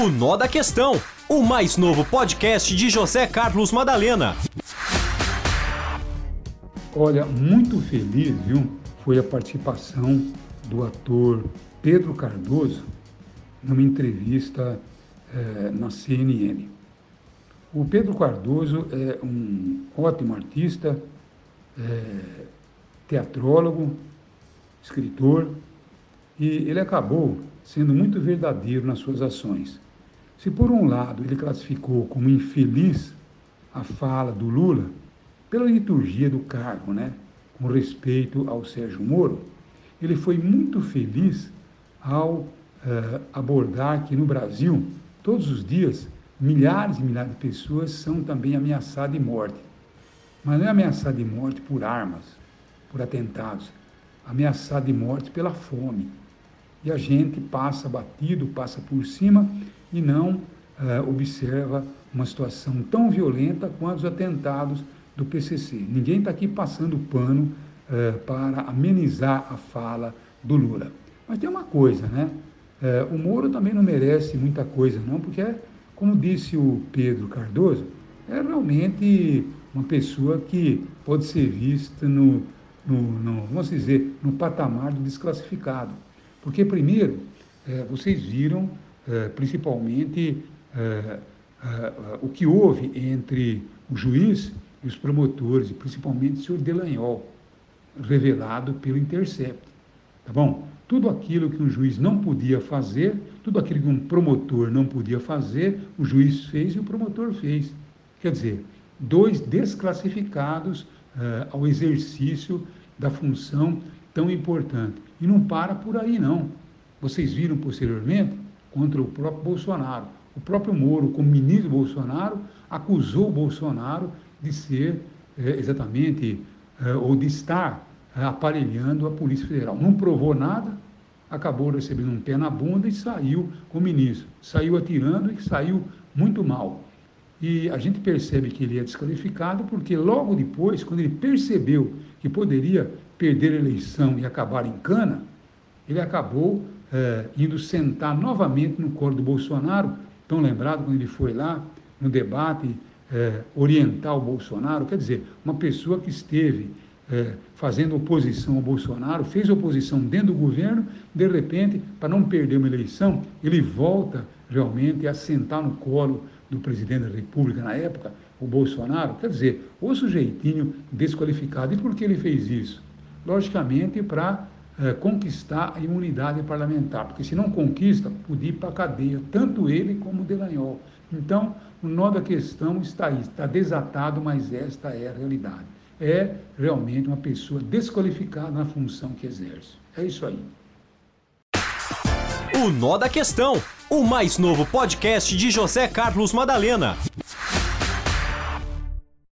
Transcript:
O Nó da Questão, o mais novo podcast de José Carlos Madalena. Olha, muito feliz, viu? Foi a participação do ator Pedro Cardoso numa entrevista é, na CNN. O Pedro Cardoso é um ótimo artista, é, teatrólogo, escritor, e ele acabou sendo muito verdadeiro nas suas ações. Se por um lado ele classificou como infeliz a fala do Lula, pela liturgia do cargo, né, com respeito ao Sérgio Moro, ele foi muito feliz ao uh, abordar que no Brasil, todos os dias, milhares e milhares de pessoas são também ameaçadas de morte. Mas não é ameaçada de morte por armas, por atentados, ameaçada de morte pela fome. E a gente passa batido, passa por cima e não uh, observa uma situação tão violenta quanto os atentados do PCC. Ninguém está aqui passando pano uh, para amenizar a fala do Lula. Mas tem uma coisa, né? Uh, o Moro também não merece muita coisa, não, porque, como disse o Pedro Cardoso, é realmente uma pessoa que pode ser vista no, no, no vamos dizer, no patamar do desclassificado. Porque, primeiro, é, vocês viram, principalmente, é, o que houve entre o juiz e os promotores, e principalmente o senhor Delanhol, revelado pelo Intercept. Tá bom? Tudo aquilo que um juiz não podia fazer, tudo aquilo que um promotor não podia fazer, o juiz fez e o promotor fez. Quer dizer, dois desclassificados uh, ao exercício da função tão importante. E não para por aí, não. Vocês viram posteriormente contra o próprio Bolsonaro. O próprio Moro, como ministro Bolsonaro, acusou o Bolsonaro de ser é, exatamente, é, ou de estar é, aparelhando a Polícia Federal. Não provou nada, acabou recebendo um pé na bunda e saiu como ministro. Saiu atirando e saiu muito mal. E a gente percebe que ele é desqualificado porque logo depois, quando ele percebeu que poderia perder a eleição e acabar em cana, ele acabou é, indo sentar novamente no colo do Bolsonaro, tão lembrado quando ele foi lá no debate é, orientar o Bolsonaro, quer dizer, uma pessoa que esteve é, fazendo oposição ao Bolsonaro, fez oposição dentro do governo, de repente, para não perder uma eleição, ele volta realmente a sentar no colo do presidente da República na época, o Bolsonaro, quer dizer, o sujeitinho desqualificado. E por que ele fez isso? Logicamente, para é, conquistar a imunidade parlamentar, porque se não conquista, podia ir para a cadeia, tanto ele como o Delanhol. Então, o nó da questão está aí, está desatado, mas esta é a realidade. É realmente uma pessoa desqualificada na função que exerce. É isso aí. O Nó da Questão, o mais novo podcast de José Carlos Madalena.